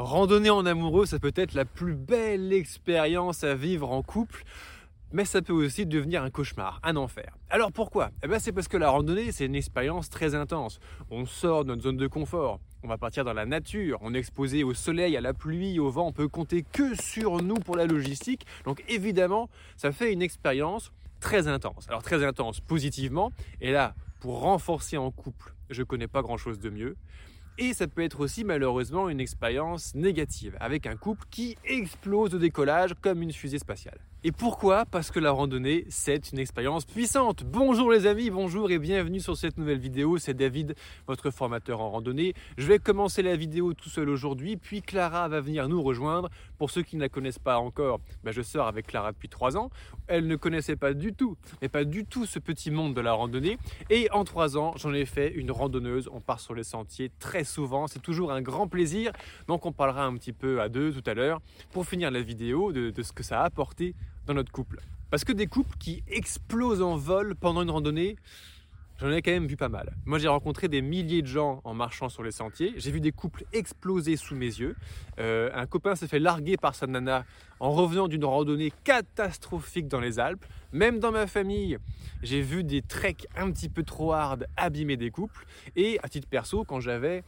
Randonner en amoureux, ça peut être la plus belle expérience à vivre en couple, mais ça peut aussi devenir un cauchemar, un enfer. Alors pourquoi? Eh ben C'est parce que la randonnée, c'est une expérience très intense. On sort de notre zone de confort, on va partir dans la nature, on est exposé au soleil, à la pluie, au vent, on peut compter que sur nous pour la logistique. Donc évidemment, ça fait une expérience très intense. Alors très intense positivement, et là, pour renforcer en couple, je connais pas grand-chose de mieux. Et ça peut être aussi malheureusement une expérience négative, avec un couple qui explose au décollage comme une fusée spatiale. Et pourquoi? Parce que la randonnée, c'est une expérience puissante. Bonjour les amis, bonjour et bienvenue sur cette nouvelle vidéo. C'est David, votre formateur en randonnée. Je vais commencer la vidéo tout seul aujourd'hui, puis Clara va venir nous rejoindre. Pour ceux qui ne la connaissent pas encore, ben, je sors avec Clara depuis trois ans. Elle ne connaissait pas du tout, mais pas du tout ce petit monde de la randonnée. Et en trois ans, j'en ai fait une randonneuse. On part sur les sentiers très souvent. C'est toujours un grand plaisir. Donc on parlera un petit peu à deux tout à l'heure pour finir la vidéo de, de ce que ça a apporté dans notre couple. Parce que des couples qui explosent en vol pendant une randonnée, j'en ai quand même vu pas mal. Moi, j'ai rencontré des milliers de gens en marchant sur les sentiers. J'ai vu des couples exploser sous mes yeux. Euh, un copain s'est fait larguer par sa nana en revenant d'une randonnée catastrophique dans les Alpes. Même dans ma famille, j'ai vu des treks un petit peu trop hard abîmer des couples. Et à titre perso, quand j'avais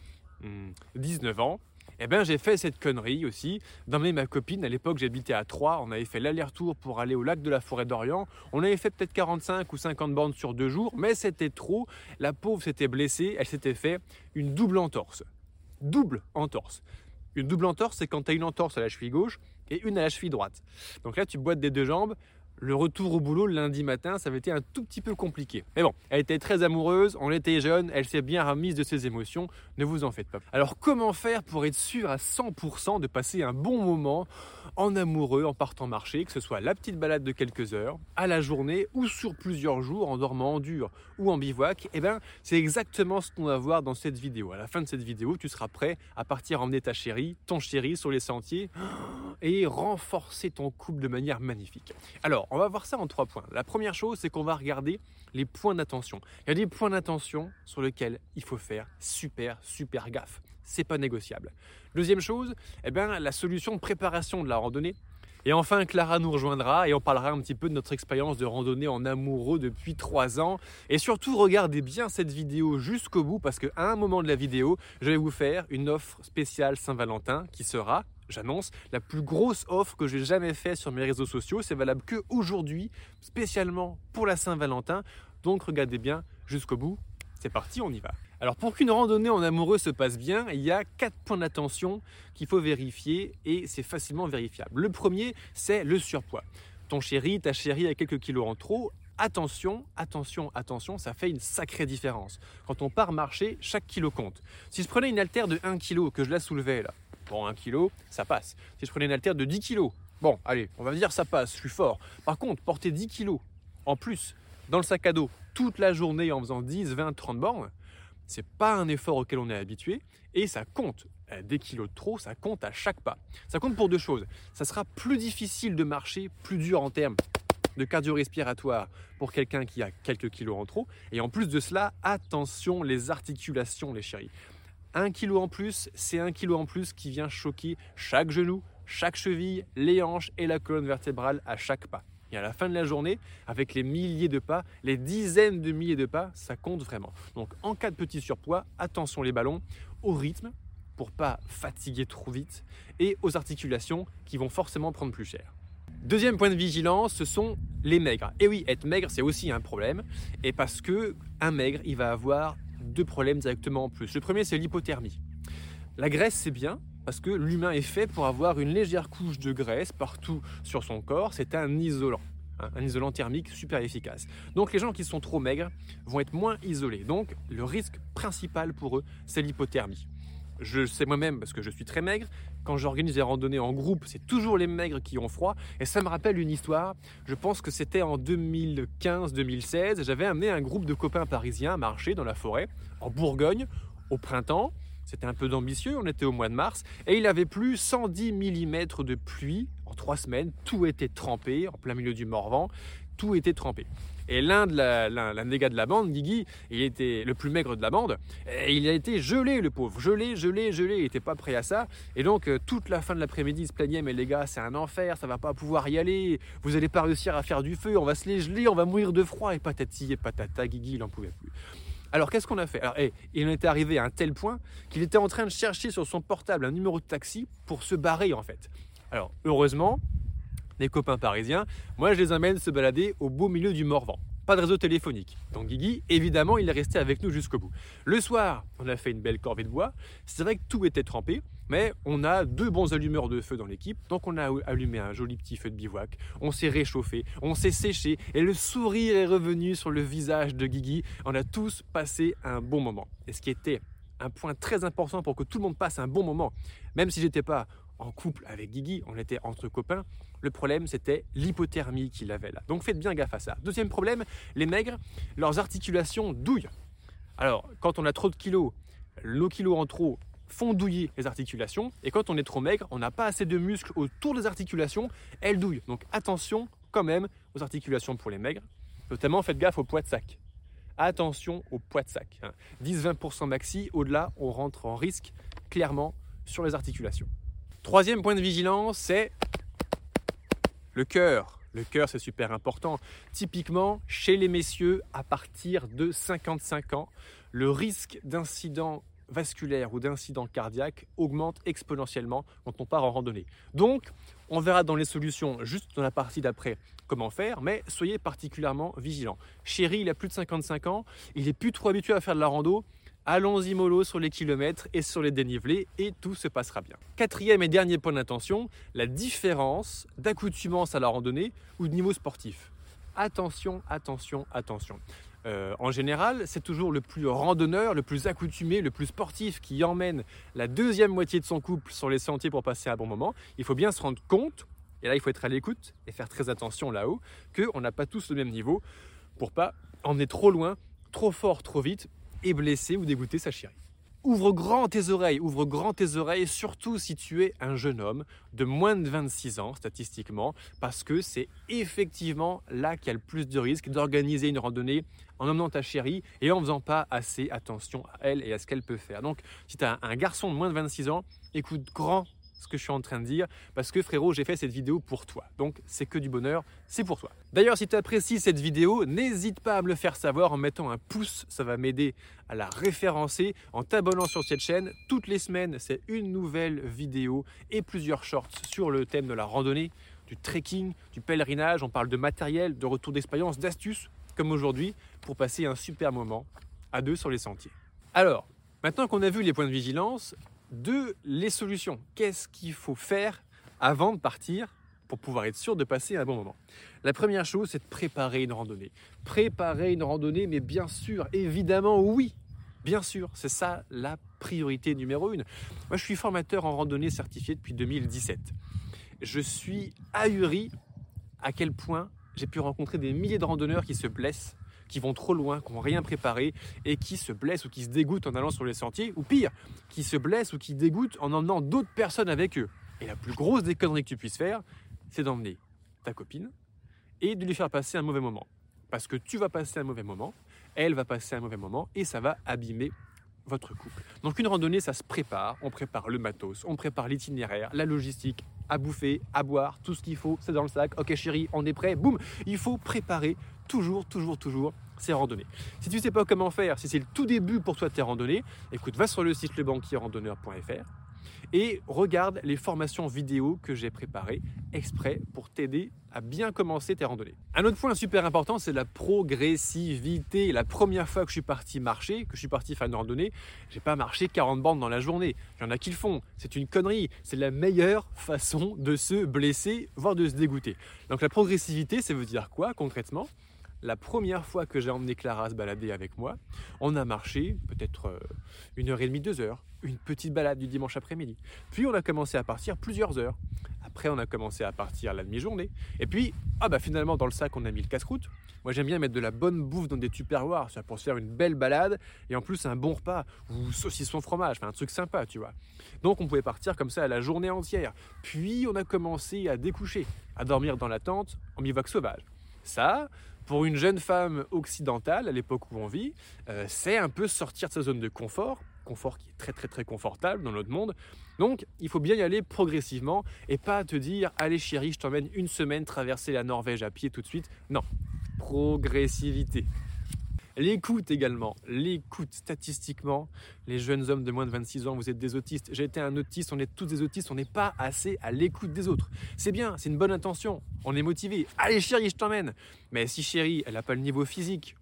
19 hmm, ans, eh bien j'ai fait cette connerie aussi, d'emmener ma copine, à l'époque j'habitais à Troyes, on avait fait l'aller-retour pour aller au lac de la forêt d'Orient, on avait fait peut-être 45 ou 50 bornes sur deux jours, mais c'était trop, la pauvre s'était blessée, elle s'était fait une double entorse. Double entorse. Une double entorse, c'est quand tu as une entorse à la cheville gauche et une à la cheville droite. Donc là, tu boites des deux jambes, le retour au boulot lundi matin, ça avait été un tout petit peu compliqué. Mais bon, elle était très amoureuse, on était jeune, elle s'est bien remise de ses émotions, ne vous en faites pas. Alors comment faire pour être sûr à 100% de passer un bon moment en amoureux en partant marcher, que ce soit la petite balade de quelques heures, à la journée ou sur plusieurs jours en dormant en dur ou en bivouac? Eh bien, c'est exactement ce qu'on va voir dans cette vidéo. À la fin de cette vidéo, tu seras prêt à partir emmener ta chérie, ton chéri sur les sentiers et renforcer ton couple de manière magnifique. Alors, on va voir ça en trois points. La première chose, c'est qu'on va regarder les points d'attention. Il y a des points d'attention sur lesquels il faut faire super, super gaffe. C'est pas négociable. Deuxième chose, eh bien, la solution de préparation de la randonnée. Et enfin, Clara nous rejoindra et on parlera un petit peu de notre expérience de randonnée en amoureux depuis trois ans. Et surtout, regardez bien cette vidéo jusqu'au bout parce qu'à un moment de la vidéo, je vais vous faire une offre spéciale Saint-Valentin qui sera j'annonce la plus grosse offre que j'ai jamais faite sur mes réseaux sociaux. C'est valable que aujourd'hui, spécialement pour la Saint-Valentin. Donc regardez bien jusqu'au bout. C'est parti, on y va. Alors pour qu'une randonnée en amoureux se passe bien, il y a quatre points d'attention qu'il faut vérifier et c'est facilement vérifiable. Le premier, c'est le surpoids. Ton chéri, ta chérie a quelques kilos en trop, attention, attention, attention, ça fait une sacrée différence. Quand on part marcher, chaque kilo compte. Si je prenais une haltère de 1 kg, que je la soulevais là, Bon, 1 kg, ça passe. Si je prenais une haltère de 10 kg, bon, allez, on va dire ça passe, je suis fort. Par contre, porter 10 kg en plus dans le sac à dos toute la journée en faisant 10, 20, 30 bornes, c'est pas un effort auquel on est habitué et ça compte. Euh, des kilos de trop, ça compte à chaque pas. Ça compte pour deux choses. Ça sera plus difficile de marcher, plus dur en termes de cardio-respiratoire pour quelqu'un qui a quelques kilos en trop. Et en plus de cela, attention les articulations, les chéris. Un kilo en plus, c'est un kilo en plus qui vient choquer chaque genou, chaque cheville, les hanches et la colonne vertébrale à chaque pas. Et à la fin de la journée, avec les milliers de pas, les dizaines de milliers de pas, ça compte vraiment. Donc en cas de petit surpoids, attention les ballons, au rythme pour pas fatiguer trop vite et aux articulations qui vont forcément prendre plus cher. Deuxième point de vigilance, ce sont les maigres. Et oui, être maigre, c'est aussi un problème. Et parce que un maigre, il va avoir deux problèmes directement en plus. Le premier, c'est l'hypothermie. La graisse, c'est bien, parce que l'humain est fait pour avoir une légère couche de graisse partout sur son corps. C'est un isolant, hein, un isolant thermique super efficace. Donc les gens qui sont trop maigres vont être moins isolés. Donc le risque principal pour eux, c'est l'hypothermie. Je sais moi-même parce que je suis très maigre. Quand j'organise des randonnées en groupe, c'est toujours les maigres qui ont froid. Et ça me rappelle une histoire. Je pense que c'était en 2015-2016. J'avais amené un groupe de copains parisiens à marcher dans la forêt, en Bourgogne, au printemps. C'était un peu d'ambitieux, on était au mois de mars. Et il avait plu 110 mm de pluie en trois semaines. Tout était trempé en plein milieu du Morvan tout était trempé. Et l'un de la, l'un, des gars de la bande, Guigui, il était le plus maigre de la bande, et il a été gelé, le pauvre, gelé, gelé, gelé, il n'était pas prêt à ça. Et donc, euh, toute la fin de l'après-midi, il se plaignait, mais les gars, c'est un enfer, ça va pas pouvoir y aller, vous allez pas réussir à faire du feu, on va se les geler, on va mourir de froid, et patati et patata, Guigui, il en pouvait plus. Alors qu'est-ce qu'on a fait? Alors, eh, Il en était arrivé à un tel point qu'il était en train de chercher sur son portable un numéro de taxi pour se barrer en fait. Alors heureusement, les copains parisiens, moi je les amène se balader au beau milieu du Morvan. Pas de réseau téléphonique. Donc Guigui, évidemment, il est resté avec nous jusqu'au bout. Le soir, on a fait une belle corvée de bois. C'est vrai que tout était trempé, mais on a deux bons allumeurs de feu dans l'équipe. Donc on a allumé un joli petit feu de bivouac. On s'est réchauffé, on s'est séché et le sourire est revenu sur le visage de Guigui. On a tous passé un bon moment. Et ce qui était un point très important pour que tout le monde passe un bon moment, même si j'étais pas en couple avec Guigui, on était entre copains. Le problème, c'était l'hypothermie qu'il avait là. Donc faites bien gaffe à ça. Deuxième problème, les maigres, leurs articulations douillent. Alors, quand on a trop de kilos, nos kilos en trop font douiller les articulations. Et quand on est trop maigre, on n'a pas assez de muscles autour des articulations, elles douillent. Donc attention quand même aux articulations pour les maigres. Notamment, faites gaffe au poids de sac. Attention au poids de sac. 10-20% hein. maxi, au-delà, on rentre en risque clairement sur les articulations. Troisième point de vigilance, c'est le cœur. Le c'est super important. Typiquement, chez les messieurs, à partir de 55 ans, le risque d'incident vasculaire ou d'incident cardiaque augmente exponentiellement quand on part en randonnée. Donc, on verra dans les solutions, juste dans la partie d'après, comment faire, mais soyez particulièrement vigilants. Chéri, il a plus de 55 ans, il est plus trop habitué à faire de la rando, Allons-y mollo sur les kilomètres et sur les dénivelés et tout se passera bien. Quatrième et dernier point d'attention, la différence d'accoutumance à la randonnée ou de niveau sportif. Attention, attention, attention. Euh, en général, c'est toujours le plus randonneur, le plus accoutumé, le plus sportif qui emmène la deuxième moitié de son couple sur les sentiers pour passer un bon moment. Il faut bien se rendre compte, et là il faut être à l'écoute et faire très attention là-haut, qu'on n'a pas tous le même niveau pour pas emmener trop loin, trop fort, trop vite et blesser ou dégoûter sa chérie. Ouvre grand tes oreilles, ouvre grand tes oreilles, surtout si tu es un jeune homme de moins de 26 ans statistiquement, parce que c'est effectivement là qu'il y a le plus de risques d'organiser une randonnée en emmenant ta chérie et en faisant pas assez attention à elle et à ce qu'elle peut faire. Donc si tu as un garçon de moins de 26 ans, écoute grand ce que je suis en train de dire, parce que frérot, j'ai fait cette vidéo pour toi. Donc c'est que du bonheur, c'est pour toi. D'ailleurs, si tu apprécies cette vidéo, n'hésite pas à me le faire savoir en mettant un pouce, ça va m'aider à la référencer, en t'abonnant sur cette chaîne. Toutes les semaines, c'est une nouvelle vidéo et plusieurs shorts sur le thème de la randonnée, du trekking, du pèlerinage. On parle de matériel, de retour d'expérience, d'astuces, comme aujourd'hui, pour passer un super moment à deux sur les sentiers. Alors, maintenant qu'on a vu les points de vigilance, de les solutions. Qu'est-ce qu'il faut faire avant de partir pour pouvoir être sûr de passer un bon moment? La première chose, c'est de préparer une randonnée. Préparer une randonnée, mais bien sûr, évidemment, oui. Bien sûr, c'est ça la priorité numéro une. Moi, je suis formateur en randonnée certifié depuis 2017. Je suis ahuri à quel point j'ai pu rencontrer des milliers de randonneurs qui se blessent qui vont trop loin, qui n'ont rien préparé et qui se blessent ou qui se dégoûtent en allant sur les sentiers, ou pire, qui se blessent ou qui dégoûtent en emmenant d'autres personnes avec eux. Et la plus grosse des conneries que tu puisses faire, c'est d'emmener ta copine et de lui faire passer un mauvais moment. Parce que tu vas passer un mauvais moment, elle va passer un mauvais moment et ça va abîmer votre couple. Donc une randonnée, ça se prépare. On prépare le matos, on prépare l'itinéraire, la logistique, à bouffer, à boire, tout ce qu'il faut, c'est dans le sac. Ok chérie, on est prêt. Boum Il faut préparer toujours, toujours, toujours ces randonnées. Si tu ne sais pas comment faire, si c'est le tout début pour toi de tes randonnées, écoute, va sur le site lebanquierrandonneur.fr et regarde les formations vidéo que j'ai préparées exprès pour t'aider à bien commencer tes randonnées. Un autre point super important, c'est la progressivité. La première fois que je suis parti marcher, que je suis parti faire une randonnée, j'ai pas marché 40 bandes dans la journée. Il y en a qui le font. C'est une connerie. C'est la meilleure façon de se blesser, voire de se dégoûter. Donc la progressivité, ça veut dire quoi concrètement? La première fois que j'ai emmené Clara se balader avec moi, on a marché peut-être euh, une heure et demie, deux heures, une petite balade du dimanche après-midi. Puis on a commencé à partir plusieurs heures. Après, on a commencé à partir la demi-journée. Et puis, ah bah finalement, dans le sac, on a mis le casse-croûte. Moi, j'aime bien mettre de la bonne bouffe dans des tupperwares, pour se faire une belle balade et en plus un bon repas ou saucisson fromage, enfin un truc sympa, tu vois. Donc, on pouvait partir comme ça la journée entière. Puis, on a commencé à découcher, à dormir dans la tente en bivac sauvage. Ça, pour une jeune femme occidentale, à l'époque où on vit, euh, c'est un peu sortir de sa zone de confort, confort qui est très très très confortable dans notre monde. Donc il faut bien y aller progressivement et pas te dire allez chérie, je t'emmène une semaine traverser la Norvège à pied tout de suite. Non, progressivité. L'écoute également, l'écoute statistiquement, les jeunes hommes de moins de 26 ans, vous êtes des autistes, j'ai été un autiste, on est tous des autistes, on n'est pas assez à l'écoute des autres. C'est bien, c'est une bonne intention, on est motivé, allez chérie, je t'emmène. Mais si chérie, elle n'a pas le niveau physique,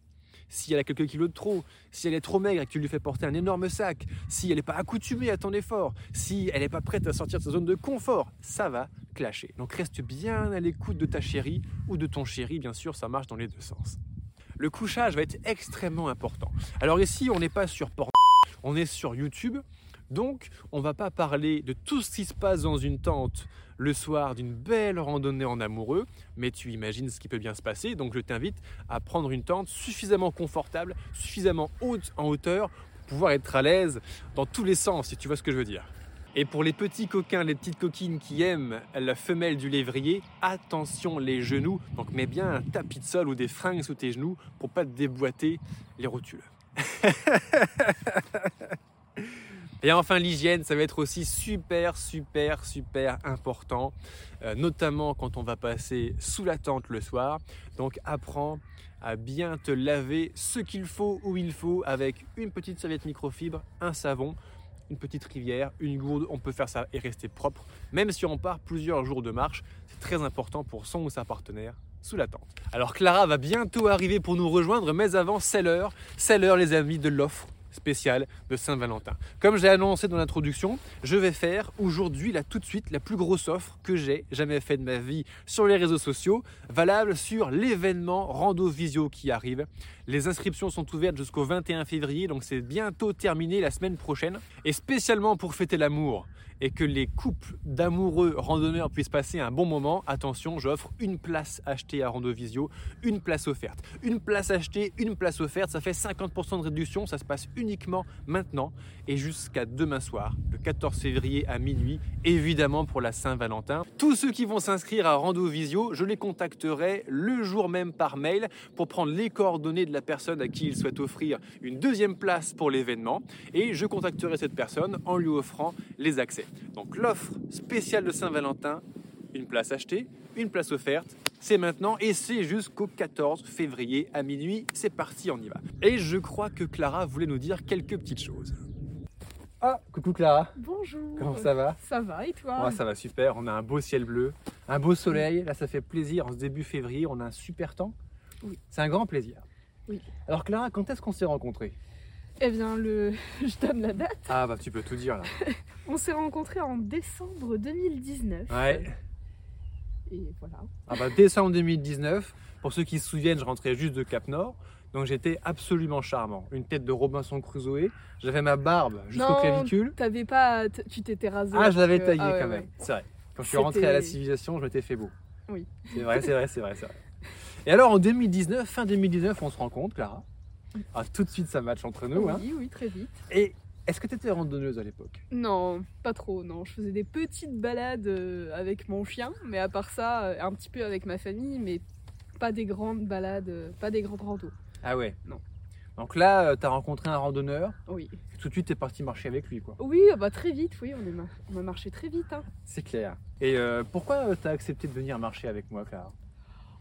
si elle a quelques kilos de trop, si elle est trop maigre et que tu lui fais porter un énorme sac, si elle n'est pas accoutumée à ton effort, si elle n'est pas prête à sortir de sa zone de confort, ça va clasher. Donc reste bien à l'écoute de ta chérie ou de ton chéri, bien sûr, ça marche dans les deux sens. Le couchage va être extrêmement important. Alors ici, on n'est pas sur porn, on est sur YouTube. Donc, on va pas parler de tout ce qui se passe dans une tente le soir d'une belle randonnée en amoureux, mais tu imagines ce qui peut bien se passer. Donc, je t'invite à prendre une tente suffisamment confortable, suffisamment haute en hauteur pour pouvoir être à l'aise dans tous les sens, si tu vois ce que je veux dire. Et pour les petits coquins, les petites coquines qui aiment la femelle du lévrier, attention les genoux. Donc mets bien un tapis de sol ou des fringues sous tes genoux pour pas te déboîter les rotules. Et enfin, l'hygiène, ça va être aussi super, super, super important, euh, notamment quand on va passer sous la tente le soir. Donc, apprends à bien te laver ce qu'il faut où il faut avec une petite serviette microfibre, un savon, une petite rivière, une gourde. On peut faire ça et rester propre, même si on part plusieurs jours de marche. C'est très important pour son ou sa partenaire sous la tente. Alors Clara va bientôt arriver pour nous rejoindre, mais avant, c'est l'heure. C'est l'heure, les amis, de l'offre spécial de Saint-Valentin. Comme j'ai annoncé dans l'introduction, je vais faire aujourd'hui, là tout de suite, la plus grosse offre que j'ai jamais fait de ma vie sur les réseaux sociaux, valable sur l'événement Rando Visio qui arrive. Les inscriptions sont ouvertes jusqu'au 21 février, donc c'est bientôt terminé la semaine prochaine. Et spécialement pour fêter l'amour et que les couples d'amoureux randonneurs puissent passer un bon moment, attention, j'offre une place achetée à Rando Visio, une place offerte. Une place achetée, une place offerte, ça fait 50% de réduction, ça se passe uniquement maintenant et jusqu'à demain soir, le 14 février à minuit, évidemment pour la Saint-Valentin. Tous ceux qui vont s'inscrire à Rando Visio, je les contacterai le jour même par mail pour prendre les coordonnées de la personne à qui ils souhaitent offrir une deuxième place pour l'événement et je contacterai cette personne en lui offrant les accès. Donc l'offre spéciale de Saint-Valentin, une place achetée, une place offerte, c'est maintenant et c'est jusqu'au 14 février à minuit. C'est parti, on y va. Et je crois que Clara voulait nous dire quelques petites choses. Ah, coucou Clara. Bonjour. Comment ça va? Ça va et toi? Moi, ça va super. On a un beau ciel bleu, un beau soleil. Là, ça fait plaisir. En ce début février, on a un super temps. Oui. C'est un grand plaisir. Oui. Alors Clara, quand est-ce qu'on s'est rencontrés? Eh bien, le... je donne la date. Ah bah tu peux tout dire là. On s'est rencontrés en décembre 2019. Ouais. Et voilà. Ah bah décembre 2019. Pour ceux qui se souviennent, je rentrais juste de Cap Nord. Donc j'étais absolument charmant. Une tête de Robinson Crusoe. J'avais ma barbe jusqu'au Non, clavicule. T'avais pas, tu t'étais rasé. Ah, je l'avais taillé ah ouais, quand ouais. même. C'est vrai. Quand je suis rentré à la civilisation, je m'étais fait beau. Oui. C'est vrai, c'est vrai, c'est vrai, c'est vrai. Et alors en 2019, fin 2019, on se rencontre, Clara. Ah, tout de suite, ça match entre nous. Hein. Oui, oui, très vite. Et est-ce que tu étais randonneuse à l'époque? Non, pas trop, non. Je faisais des petites balades euh, avec mon chien, mais à part ça, euh, un petit peu avec ma famille, mais pas des grandes balades, euh, pas des grandes randos. Ah ouais? Non. Donc là, tu as rencontré un randonneur, Oui. tout de suite, tu es parti marcher avec lui, quoi. Oui, ah bah très vite, oui, on, est on a marché très vite. Hein. C'est clair. Et euh, pourquoi tu as accepté de venir marcher avec moi, Clara?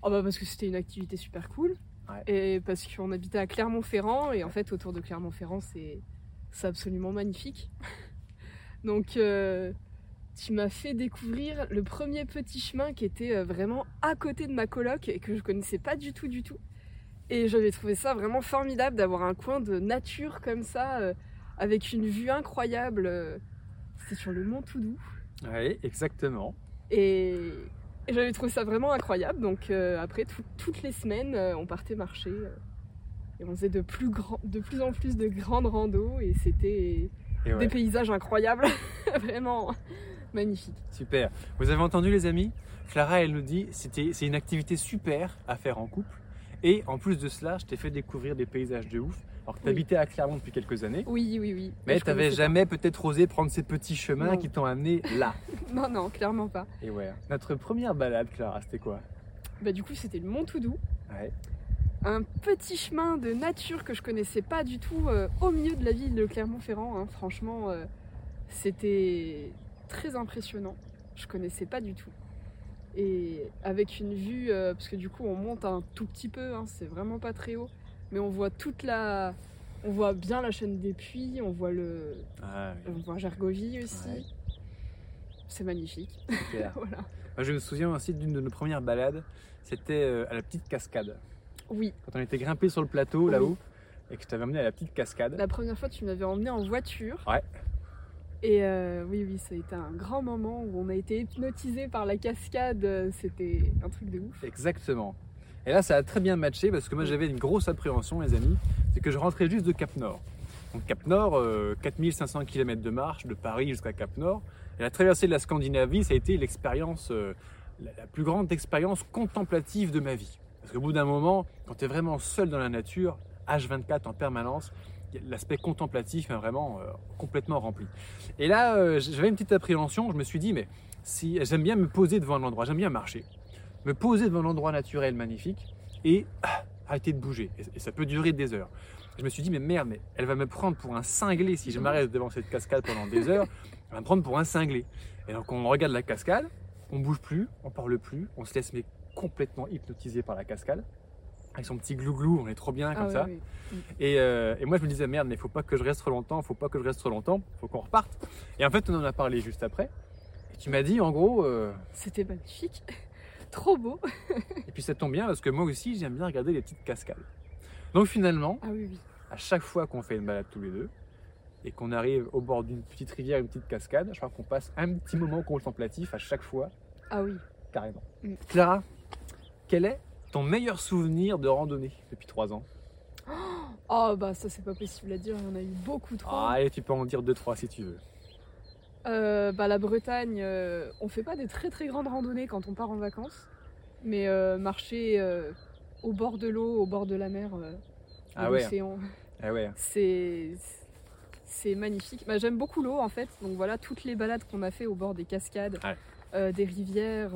Oh bah parce que c'était une activité super cool. Ouais. Et parce qu'on habitait à Clermont-Ferrand et en fait autour de Clermont-Ferrand c'est absolument magnifique. Donc euh, tu m'as fait découvrir le premier petit chemin qui était euh, vraiment à côté de ma coloc et que je connaissais pas du tout du tout. Et j'avais trouvé ça vraiment formidable d'avoir un coin de nature comme ça euh, avec une vue incroyable. C'était sur le mont Toudou. Oui, exactement. Et, et j'avais trouvé ça vraiment incroyable. Donc euh, après, tout- toutes les semaines, euh, on partait marcher. euh, et on faisait de plus, grand, de plus en plus de grandes randos. Et c'était ouais, des paysages incroyables. vraiment magnifiques. super. Vous avez entendu, les amis? Clara, elle nous dit c'était c'est une activité super à faire en couple. Et en plus de cela, je t'ai fait découvrir des paysages de ouf. Alors que tu Oui. habitais à Clermont depuis quelques années. Oui, oui, oui. Mais je tu n'avais connaissais jamais peut-être osé prendre ces petits chemins Non. qui t'ont amené là. Non, non, clairement pas. Et ouais. Notre première balade, Clara, c'était quoi? Bah, du coup, c'était le Mont Toudou. Ouais. Un petit chemin de nature que je connaissais pas du tout euh, au milieu de la ville de Clermont-Ferrand. hein. Franchement, euh, c'était très impressionnant. Je connaissais pas du tout. Et avec une vue, euh, parce que du coup, on monte un tout petit peu, hein, c'est vraiment pas très haut, mais on voit toute la. On voit bien la chaîne des puits, on voit le. Ah, oui, On voit Gergovie aussi. Ouais. C'est magnifique. voilà. Moi, je me souviens aussi d'une de nos premières balades. C'était euh, à la petite cascade. Oui, Quand on était grimpé sur le plateau Oui. là-haut et que je t'avais amené à la petite cascade. la première fois, tu m'avais emmené en voiture. Ouais. Et euh, oui, oui, ça a été un grand moment où on a été hypnotisé par la cascade. C'était un truc de ouf. Exactement. Et là, ça a très bien matché parce que moi, j'avais une grosse appréhension, les amis. C'est que je rentrais juste de Cap Nord. Donc, Cap Nord, euh, 4500 km de marche de Paris jusqu'à Cap Nord. Et la traversée de la Scandinavie, ça a été l'expérience, euh, la, la plus grande expérience contemplative de ma vie. Parce qu'au bout d'un moment, quand tu es vraiment seul dans la nature, H24 en permanence, l'aspect contemplatif est vraiment euh, complètement rempli. Et là, euh, j'avais une petite appréhension. Je me suis dit, mais si j'aime bien me poser devant un endroit, j'aime bien marcher me poser devant un endroit naturel magnifique et ah, arrêter de bouger. Et, ça peut durer des heures. Je me suis dit, mais merde, mais elle va me prendre pour un cinglé si je m'arrête devant cette cascade pendant des heures. Elle va me prendre pour un cinglé. Et donc on regarde la cascade, on bouge plus, on parle plus, on se laisse complètement hypnotisé par la cascade. Avec son petit glouglou, on est trop bien comme Ah, ça. oui, oui. Et, euh, et moi je me disais merde, mais faut pas que je reste trop longtemps, faut pas que je reste trop longtemps, faut qu'on reparte. Et en fait on en a parlé juste après. Et tu m'as dit en gros, euh, C'était magnifique. Trop beau. et puis ça tombe bien parce que moi aussi j'aime bien regarder les petites cascades. Donc finalement, Ah oui, à chaque fois qu'on fait une balade tous les deux et qu'on arrive au bord d'une petite rivière, une petite cascade, je crois qu'on passe un petit moment contemplatif à chaque fois, Ah oui. carrément. Mm. Clara, quel est ton meilleur souvenir de randonnée depuis trois ans Oh bah ça c'est pas possible à dire, il y en a eu beaucoup trop. Ah, Allez, tu peux en dire deux, trois si tu veux. Euh, bah la Bretagne, euh, on fait pas des très très grandes randonnées quand on part en vacances, mais euh, marcher au bord de l'eau, au bord de la mer, Ah ouais. l'océan, Ah ouais, c'est c'est magnifique. Bah, J'aime beaucoup l'eau en fait, donc voilà toutes les balades qu'on a fait au bord des cascades, Ouais. des rivières.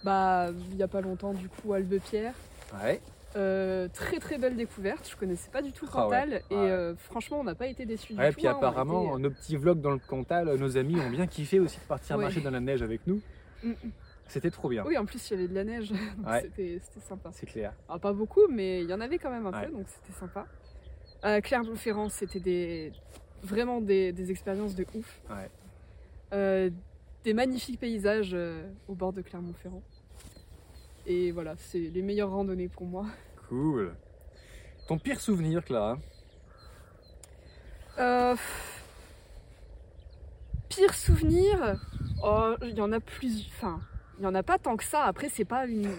Euh, bah il y a pas longtemps du coup Albepierre. ouais. Euh, très très belle découverte, je connaissais pas du tout Ah ouais. Cantal et Ouais. euh, franchement on n'a pas été déçus du Ouais, tout. puis hein, apparemment, nos petits vlogs dans le Cantal, nos amis ont bien kiffé aussi de partir Ouais. marcher dans la neige avec nous. Mm, mm. C'était trop bien. Oui en plus il y avait de la neige, c'était sympa. C'est clair. Ah, pas beaucoup, mais il y en avait quand même un peu, donc c'était sympa. Euh, Clermont-Ferrand, c'était des, vraiment des, des expériences de ouf. Des magnifiques paysages euh, au bord de Clermont-Ferrand. Et voilà, c'est les meilleures randonnées pour moi. Cool. Ton pire souvenir, Clara? Euh, pire souvenir, oh, il y en a plus. Enfin, il y en a pas tant que ça. Après, c'est pas une,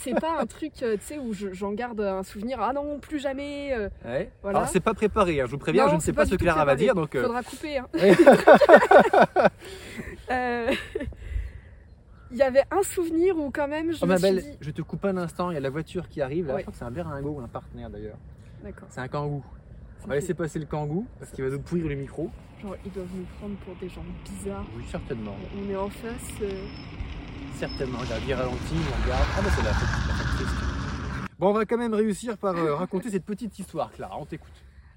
c'est pas un truc, euh, tu sais, où je- j'en garde un souvenir. Ah non, plus jamais. euh, Ouais. Voilà. Alors, c'est pas préparé, hein, je vous préviens, Non, je ne sais pas, ce que Clara va dire, donc... Faudra couper. hein. Euh, Il y avait un souvenir où quand même je Oh me ma suis belle, dit... je te coupe un instant, il y a la voiture qui arrive, là, Ouais. je crois que c'est un béringot ou un partenaire d'ailleurs. D'accord. C'est un kangou. On va laisser passer le kangou, parce qu'il va nous pourrir le micro. Genre, ils doivent nous prendre pour des gens bizarres. Oui, certainement. On est en face. euh, Certainement, regarde, il ralentit, on regarde. Ah bah c'est la triste. Bon, on va quand même réussir par euh, raconter cette petite histoire, Clara, on t'écoute.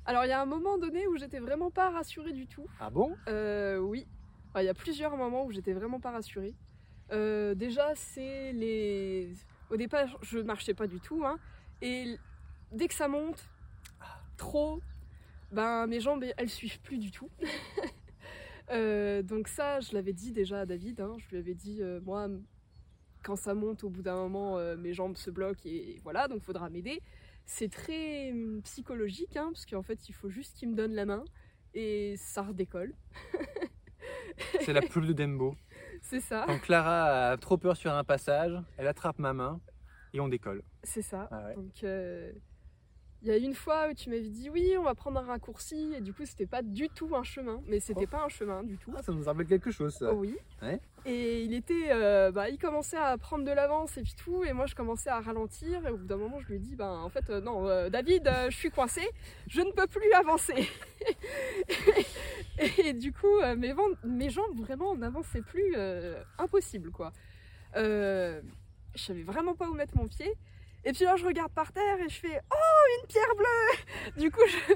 Alors, il y a un moment donné où j'étais vraiment pas rassurée du tout. Ah bon? Euh, oui. Il y a plusieurs moments où j'étais vraiment pas rassurée. Euh, déjà, c'est les. Au départ, je marchais pas du tout. hein. et dès que ça monte trop, ben mes jambes elles suivent plus du tout. Euh, donc ça, je l'avais dit déjà à David. hein. je lui avais dit, euh, moi, quand ça monte, au bout d'un moment, mes jambes se bloquent et voilà, donc faudra m'aider. C'est très hum, psychologique, hein, parce qu'en fait, il faut juste qu'il me donne la main et ça redécolle. C'est la pluie de Dembo. C'est ça, Quand Clara a trop peur sur un passage, elle attrape ma main et on décolle. c'est ça. Ah ouais. Donc, euh, il y a une fois où tu m'avais dit oui, on va prendre un raccourci, et du coup, c'était pas du tout un chemin, mais c'était Oh. pas un chemin du tout. Ah, ça nous rappelle quelque chose, ça. Oui. Ouais. Et il était, euh, bah, il commençait à prendre de l'avance et puis tout, et moi je commençais à ralentir. Et au bout d'un moment, je lui ai dit, ben en fait, euh, non, euh, David, je suis coincé, je ne peux plus avancer. et, du coup, mes, mes jambes vraiment n'avançaient plus, impossible quoi. Je savais vraiment pas où mettre mon pied. Et puis là, je regarde par terre et je fais Oh, une pierre bleue Du coup, je,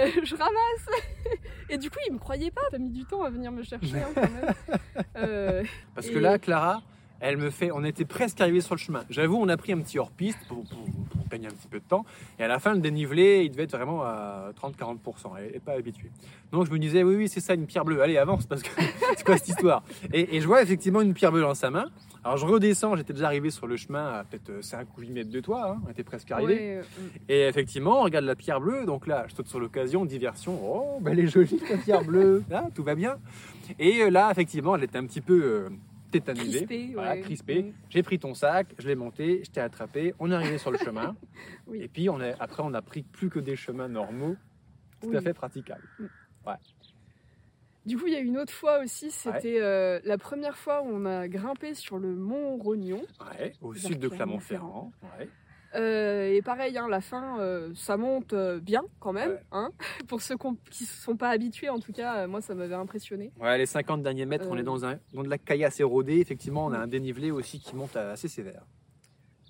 euh, je ramasse. Et du coup, il me croyait pas. A mis du temps à venir me chercher hein, quand même. Euh, Parce Et- que là, Clara, elle me fait. On était presque arrivé sur le chemin. J'avoue, on a pris un petit hors-piste pour, pour- pour gagner un petit peu de temps. Et à la fin, le dénivelé, il devait être vraiment à 30-40%. Elle n'est pas habituée. Donc je me disais, oui, oui, c'est ça, une pierre bleue. Allez, avance, parce que c'est quoi cette histoire? Et, et je vois effectivement une pierre bleue dans sa main. Alors je redescends, j'étais déjà arrivé sur le chemin à peut-être 5 ou 8 mètres de toi. hein. On était presque arrivé. euh, Et effectivement, on regarde la pierre bleue, donc là, je saute sur l'occasion, diversion. Oh, ben, elle est jolie, la pierre bleue. Là, tout va bien. Et euh, là, effectivement, elle était un petit peu euh, tétanisée. crispé. Voilà, ouais. crispée. Mm. J'ai pris ton sac, je l'ai monté, je t'ai attrapé, on est arrivé sur le chemin. Oui. Et puis, on est, après, on a pris plus que des chemins normaux, tout à fait praticables. Du coup, il y a une autre fois aussi, c'était euh, la première fois où on a grimpé sur le mont Rognon. Ouais, au sud de Clermont-Ferrand. Clermont-Ferrand. Ouais. Euh, et pareil, hein, la fin, euh, ça monte euh, bien quand même. Ouais. Hein Pour ceux qui ne sont pas habitués, en tout cas, moi, ça m'avait impressionné. Ouais, les 50 derniers mètres, on est dans, un, dans de la caillasse érodée. Effectivement, on a un dénivelé aussi qui monte assez sévère.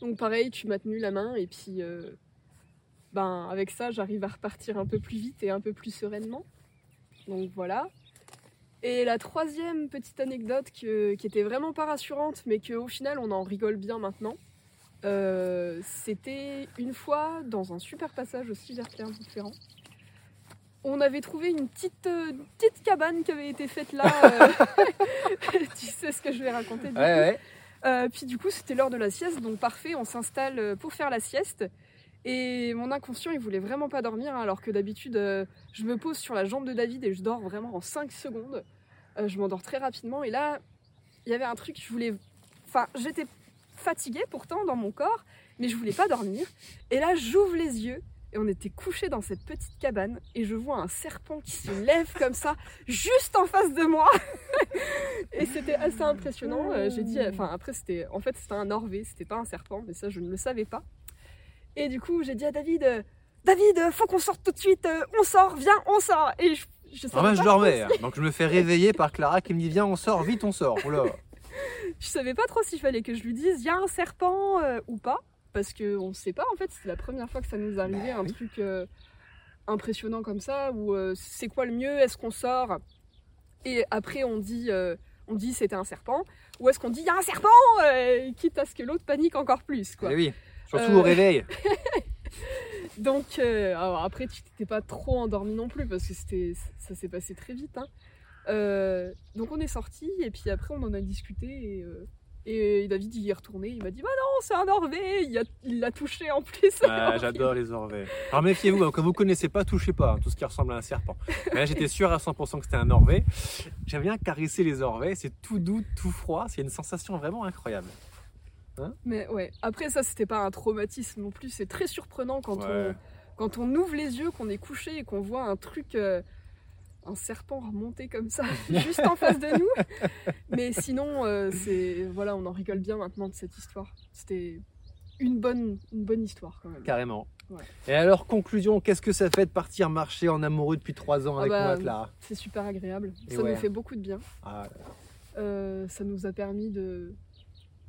Donc pareil, tu m'as tenu la main et puis euh, ben, avec ça, j'arrive à repartir un peu plus vite et un peu plus sereinement. Donc voilà. Et la troisième petite anecdote que- qui était vraiment pas rassurante, mais qu'au final on en rigole bien maintenant, euh, c'était une fois dans un super passage aussi vers Clermont-Ferrand. On avait trouvé une petite, euh, une petite cabane qui avait été faite là. euh, tu sais ce que je vais raconter du coup. ouais. Puis du coup, c'était l'heure de la sieste, donc parfait, on s'installe pour faire la sieste. Et mon inconscient, il voulait vraiment pas dormir, hein, alors que d'habitude, je me pose sur la jambe de David et je dors vraiment en 5 secondes. Je m'endors très rapidement. Et là, il y avait un truc, je voulais. Enfin, j'étais fatiguée pourtant dans mon corps, mais je voulais pas dormir. Et là, j'ouvre les yeux. Et on était couchés dans cette petite cabane et je vois un serpent qui se lève comme ça, juste en face de moi. et c'était assez impressionnant. Euh, J'ai dit, enfin après c'était, en fait c'était un orvé, c'était pas un serpent, mais ça je ne le savais pas. Et du coup j'ai dit à David, euh, David, faut qu'on sorte tout de suite, euh, on sort, viens, on sort. Et je, je savais Ah ben, je dormais, hein. donc je me fais réveiller par Clara qui me dit Viens, on sort, vite, on sort. Oula. je savais pas trop s'il fallait que je lui dise il y a un serpent euh, ou pas parce que on sait pas en fait c'est la première fois que ça nous arrivait Bah un oui. truc euh, impressionnant comme ça où euh, c'est quoi le mieux? Est-ce qu'on sort et après on dit on dit c'était un serpent? Ou est-ce qu'on dit il y a un serpent quitte à ce que l'autre panique encore plus quoi Eh oui, surtout au réveil. donc alors après tu t'étais pas trop endormi non plus parce que c'était ça s'est passé très vite hein. Euh, donc on est sorti et puis après on en a discuté et, euh, et David il y est retourné il m'a dit bah non c'est un Orvé il l'a touché en plus Ah, J'adore les orvets. Alors méfiez-vous, hein, quand vous connaissez pas, touchez pas hein, tout ce qui ressemble à un serpent. Mais là, j'étais sûr à 100% que c'était un orvet. J'aime bien caresser les orvets, c'est tout doux, tout froid, c'est une sensation vraiment incroyable. mais ouais après ça c'était pas un traumatisme non plus c'est très surprenant quand Ouais. on quand on ouvre les yeux qu'on est couché et qu'on voit un truc euh, un serpent remonter comme ça juste en face de nous mais sinon euh, c'est voilà on en rigole bien maintenant de cette histoire c'était une bonne une bonne histoire quand même Carrément. Ouais. Et alors, conclusion, qu'est-ce que ça fait de partir marcher en amoureux depuis trois ans Ah avec bah, moi, Clara C'est super agréable. Et ça ouais. nous fait beaucoup de bien. Ah, Euh, ça nous a permis de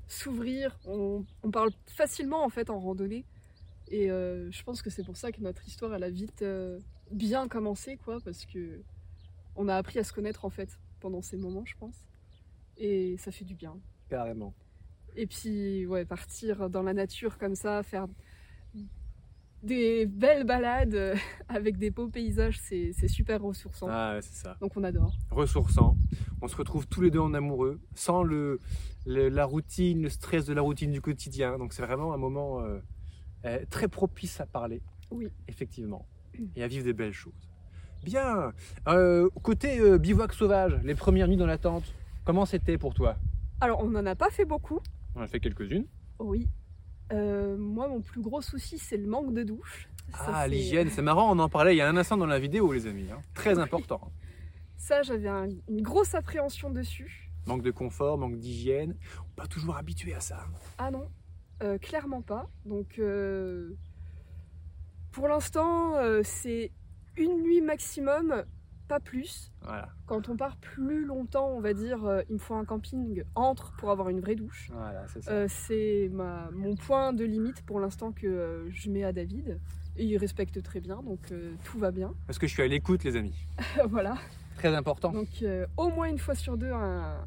s'ouvrir. On, on parle facilement en fait en randonnée. Et euh, je pense que c'est pour ça que notre histoire elle a vite bien commencé quoi, parce que on a appris à se connaître en fait pendant ces moments, je pense. Et ça fait du bien. Carrément. Et puis ouais, partir dans la nature comme ça, faire des belles balades euh, avec des beaux paysages, c'est c'est super ressourçant. Ah, ouais, c'est ça. Donc on adore. ressourçant. On se retrouve tous les deux en amoureux, sans le, le- la routine, le stress de la routine du quotidien. Donc c'est vraiment un moment euh, euh, très propice à parler. Oui. Effectivement. Et à vivre des belles choses. Bien. Euh, côté euh, bivouac sauvage, les premières nuits dans la tente, comment c'était pour toi? Alors on n'en a pas fait beaucoup. On en a fait quelques-unes. Oui. Euh, moi, mon plus gros souci, c'est le manque de douche. Ça, Ah, l'hygiène, c'est marrant, on en parlait il y a un instant dans la vidéo, les amis. hein. Très important. Ça, j'avais un- une grosse appréhension dessus. Manque de confort, manque d'hygiène. On n'est pas toujours habitué à ça. Ah non, clairement pas. Donc, pour l'instant, c'est une nuit maximum pas plus. Voilà. Quand on part plus longtemps, on va dire, euh, il me faut un camping entre pour avoir une vraie douche. Voilà, c'est. Euh, mon point de limite pour l'instant que euh, je mets à David. Et il respecte très bien, donc euh, tout va bien. Parce que je suis à l'écoute, les amis. voilà. Très important. Donc au moins une fois sur deux, un,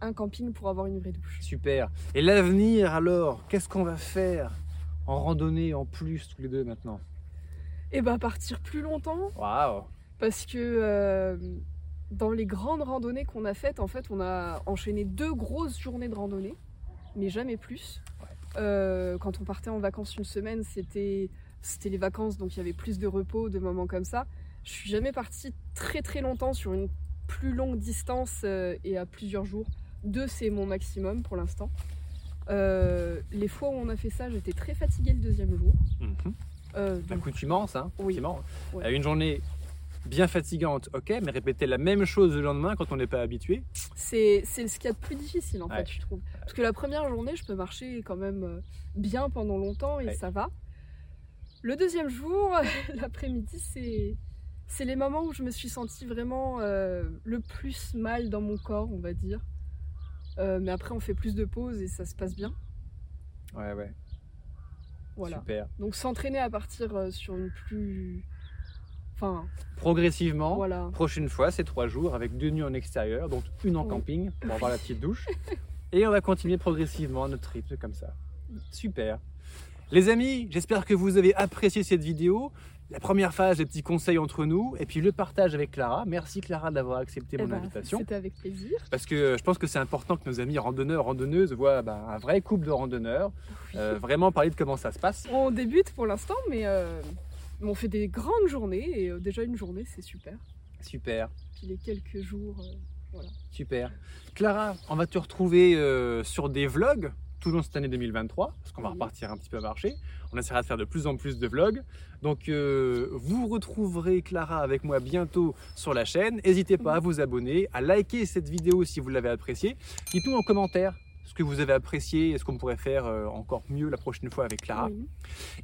un camping pour avoir une vraie douche. Super. Et l'avenir alors Qu'est-ce qu'on va faire en randonnée en plus tous les deux maintenant? Et bah partir plus longtemps, Waouh parce que euh, dans les grandes randonnées qu'on a faites, en fait, on a enchaîné deux grosses journées de randonnée, mais jamais plus. Euh, quand on partait en vacances une semaine, c'était c'était les vacances, donc il y avait plus de repos, de moments comme ça. Je suis jamais partie très très longtemps sur une plus longue distance euh, et à plusieurs jours. Deux, c'est mon maximum pour l'instant. Euh, les fois où on a fait ça, j'étais très fatiguée le deuxième jour. Mhm. Euh, donc, L'accoutumance, hein Oui. Ouais. Euh, Une journée bien fatigante, ok, mais répéter la même chose le lendemain quand on n'est pas habitué, C'est c'est ce qu'il y a de plus difficile en Ouais. fait, je trouve. Parce que la première journée, je peux marcher quand même euh, bien pendant longtemps et Ouais. ça va. Le deuxième jour, l'après-midi, c'est c'est les moments où je me suis sentie vraiment euh, le plus mal dans mon corps, on va dire. Euh, mais après, on fait plus de pauses et ça se passe bien. ouais, ouais, Voilà. super. Donc s'entraîner à partir euh, sur une plus. Enfin, Progressivement, voilà. prochaine fois, c'est trois jours avec deux nuits en extérieur, donc une en Oui. camping pour avoir la petite douche. Et on va continuer progressivement notre rythme comme ça. Super. Les amis, j'espère que vous avez apprécié cette vidéo. La première phase, les petits conseils entre nous, et puis le partage avec Clara. Merci Clara d'avoir accepté Eh mon ben, invitation. C'était avec plaisir. Parce que je pense que c'est important que nos amis randonneurs, randonneuses voient bah, un vrai couple de randonneurs, euh, vraiment parler de comment ça se passe. On débute pour l'instant, mais euh, on fait des grandes journées et euh, déjà une journée, c'est super. Super, Puis les quelques jours, euh, super. Clara, on va te retrouver euh, sur des vlogs tout au long de cette année 2023, parce qu'on va repartir un petit peu marcher. On essaiera de faire de plus en plus de vlogs. Donc euh, vous retrouverez Clara avec moi bientôt sur la chaîne. N'hésitez pas à vous abonner, à liker cette vidéo si vous l'avez appréciée. Dites-nous en commentaire ce que vous avez apprécié et ce qu'on pourrait faire euh, encore mieux la prochaine fois avec Clara. oui.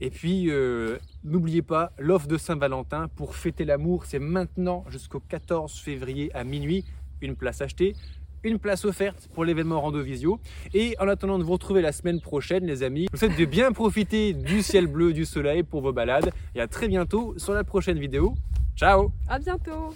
Et puis, euh, n'oubliez pas, l'offre de Saint-Valentin pour fêter l'amour, c'est maintenant jusqu'au 14 février à minuit. Une place achetée, une place offerte pour l'événement Rando Visio. Et en attendant de vous retrouver la semaine prochaine, les amis, je vous souhaite de bien profiter du ciel bleu, du soleil pour vos balades. Et à très bientôt sur la prochaine vidéo. Ciao À bientôt